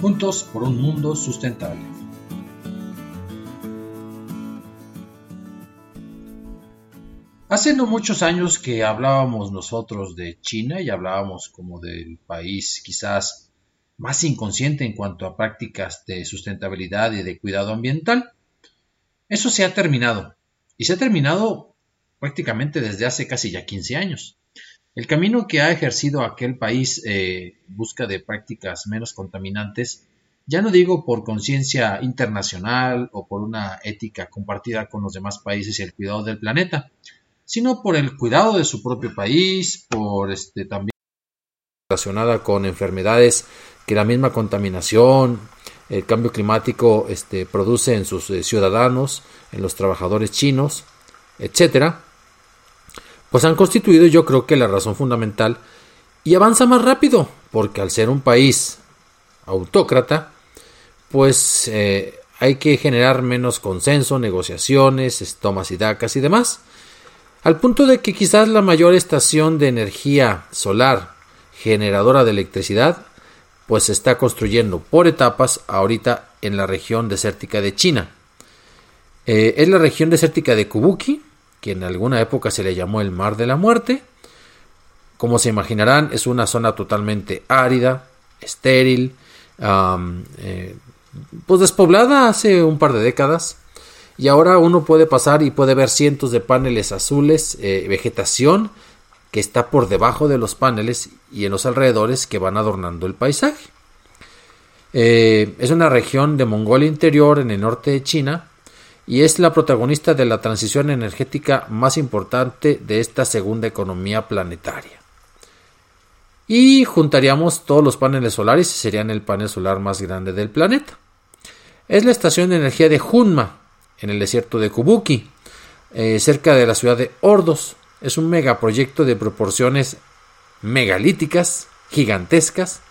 Juntos por un mundo sustentable. Hace no muchos años que hablábamos nosotros de China y hablábamos como del país quizás más inconsciente en cuanto a prácticas de sustentabilidad y de cuidado ambiental. Eso se ha terminado y se ha terminado prácticamente desde hace casi ya 15 años. El camino que ha ejercido aquel país eh, en busca de prácticas menos contaminantes, ya no digo por conciencia internacional o por una ética compartida con los demás países y el cuidado del planeta, sino por el cuidado de su propio país, por este también relacionada con enfermedades que la misma contaminación, el cambio climático este, produce en sus eh, ciudadanos, en los trabajadores chinos, etcétera, pues han constituido yo creo que la razón fundamental y avanza más rápido, porque al ser un país autócrata, pues eh, hay que generar menos consenso, negociaciones, tomas y dacas y demás. Al punto de que quizás la mayor estación de energía solar generadora de electricidad pues se está construyendo por etapas ahorita en la región desértica de China. Eh, es la región desértica de Kubuki, que en alguna época se le llamó el Mar de la Muerte. Como se imaginarán, es una zona totalmente árida, estéril, eh, pues despoblada hace un par de décadas. Y ahora uno puede pasar y puede ver cientos de paneles azules, eh, vegetación que está por debajo de los paneles y en los alrededores que van adornando el paisaje. Eh, es una región de Mongolia Interior en el norte de China y es la protagonista de la transición energética más importante de esta segunda economía planetaria. Y juntaríamos todos los paneles solares y serían el panel solar más grande del planeta. Es la estación de energía de Hunma, en el desierto de Kubuki, eh, cerca de la ciudad de Ordos. Es un megaproyecto de proporciones megalíticas, gigantescas.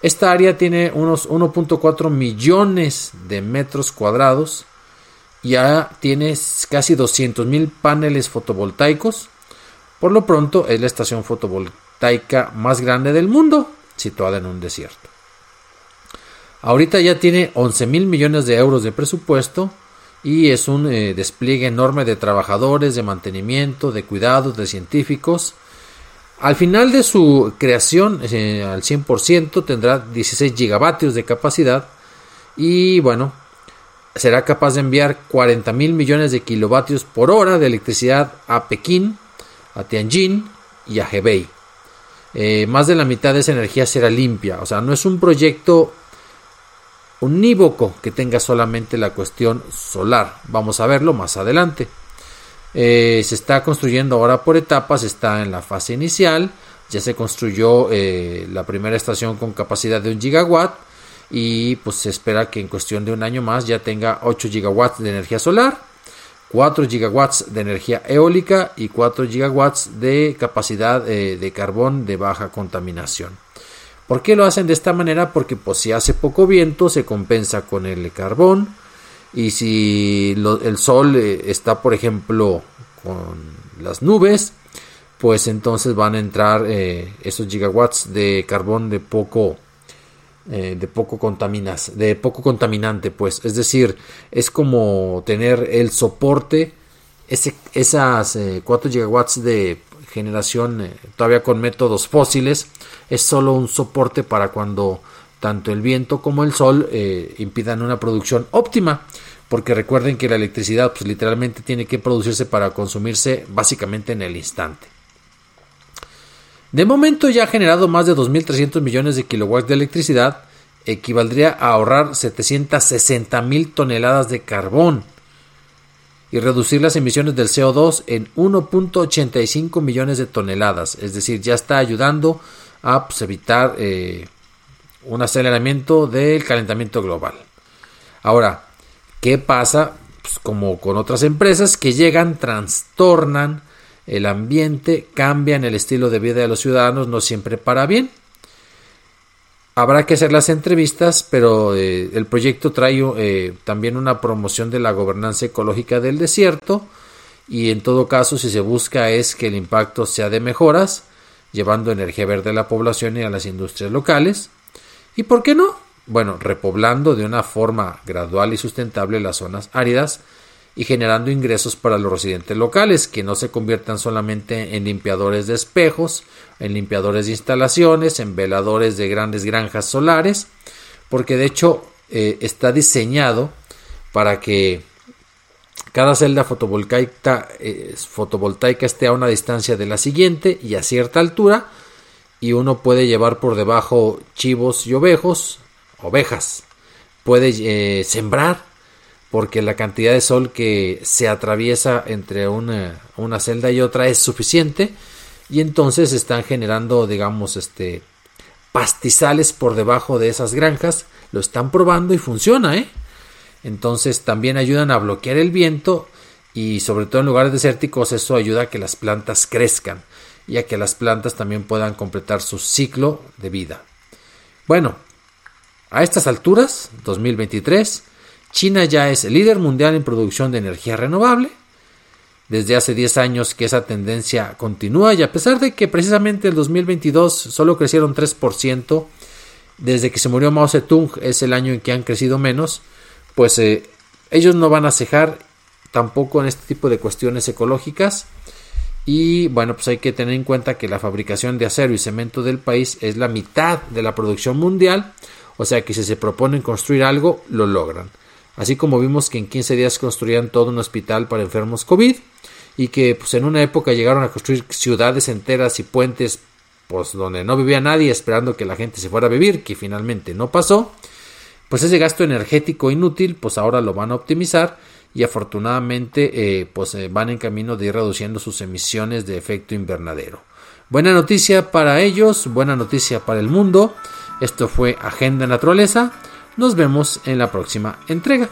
Esta área tiene unos 1.4 millones de metros cuadrados. Ya tiene casi 200.000 paneles fotovoltaicos. Por lo pronto es la estación fotovoltaica más grande del mundo, situada en un desierto. Ahorita ya tiene 11 mil millones de euros de presupuesto y es un eh, despliegue enorme de trabajadores, de mantenimiento, de cuidados, de científicos. Al final de su creación, eh, al 100%, tendrá 16 gigavatios de capacidad y bueno, será capaz de enviar 40 mil millones de kilovatios por hora de electricidad a Pekín, a Tianjin y a Hebei. Eh, más de la mitad de esa energía será limpia, o sea, no es un proyecto unívoco que tenga solamente la cuestión solar. Vamos a verlo más adelante. Eh, se está construyendo ahora por etapas, está en la fase inicial. Ya se construyó eh, la primera estación con capacidad de un gigawatt y pues se espera que en cuestión de un año más ya tenga 8 gigawatts de energía solar, 4 gigawatts de energía eólica y 4 gigawatts de capacidad eh, de carbón de baja contaminación. ¿Por qué lo hacen de esta manera? Porque pues si hace poco viento se compensa con el carbón y si el sol eh, está por ejemplo con las nubes pues entonces van a entrar eh, esos gigawatts de carbón de poco eh, de poco contaminas de poco contaminante pues es decir es como tener el soporte ese, esas 4 gigawatts de generación todavía con métodos fósiles es solo un soporte para cuando tanto el viento como el sol impidan una producción óptima porque recuerden que la electricidad pues, literalmente tiene que producirse para consumirse básicamente en el instante. De momento ya ha generado más de 2.300 millones de kilowatts de electricidad, equivaldría a ahorrar 760 mil toneladas de carbón y reducir las emisiones del CO2 en 1.85 millones de toneladas, es decir, ya está ayudando a pues, evitar eh, un aceleramiento del calentamiento global. Ahora, ¿Qué pasa? Pues como con otras empresas que llegan, trastornan el ambiente, cambian el estilo de vida de los ciudadanos, no siempre para bien. Habrá que hacer las entrevistas, pero eh, el proyecto trae eh, también una promoción de la gobernanza ecológica del desierto y en todo caso si se busca es que el impacto sea de mejoras, llevando energía verde a la población y a las industrias locales. ¿Y por qué no? bueno, repoblando de una forma gradual y sustentable las zonas áridas y generando ingresos para los residentes locales, que no se conviertan solamente en limpiadores de espejos, en limpiadores de instalaciones, en veladores de grandes granjas solares, porque de hecho eh, está diseñado para que cada celda fotovoltaica, eh, fotovoltaica esté a una distancia de la siguiente y a cierta altura, y uno puede llevar por debajo chivos y ovejos, ovejas, puede eh, sembrar, porque la cantidad de sol que se atraviesa entre una, una, celda y otra es suficiente, y entonces están generando, digamos, este pastizales por debajo de esas granjas, lo están probando y funciona, ¿eh? Entonces también ayudan a bloquear el viento y sobre todo en lugares desérticos eso ayuda a que las plantas crezcan y a que las plantas también puedan completar su ciclo de vida. Bueno, a estas alturas, 2023, China ya es el líder mundial en producción de energía renovable. Desde hace 10 años que esa tendencia continúa y a pesar de que precisamente el 2022 solo crecieron 3%, desde que se murió Mao Zedong es el año en que han crecido menos, pues eh, ellos no van a cejar tampoco en este tipo de cuestiones ecológicas. Y bueno, pues hay que tener en cuenta que la fabricación de acero y cemento del país es la mitad de la producción mundial, o sea que si se proponen construir algo, lo logran. Así como vimos que en 15 días construían todo un hospital para enfermos COVID y que pues, en una época llegaron a construir ciudades enteras y puentes pues donde no vivía nadie esperando que la gente se fuera a vivir, que finalmente no pasó, pues ese gasto energético inútil pues ahora lo van a optimizar y afortunadamente eh, pues eh, van en camino de ir reduciendo sus emisiones de efecto invernadero. Buena noticia para ellos, buena noticia para el mundo. Esto fue Agenda Naturaleza. Nos vemos en la próxima entrega.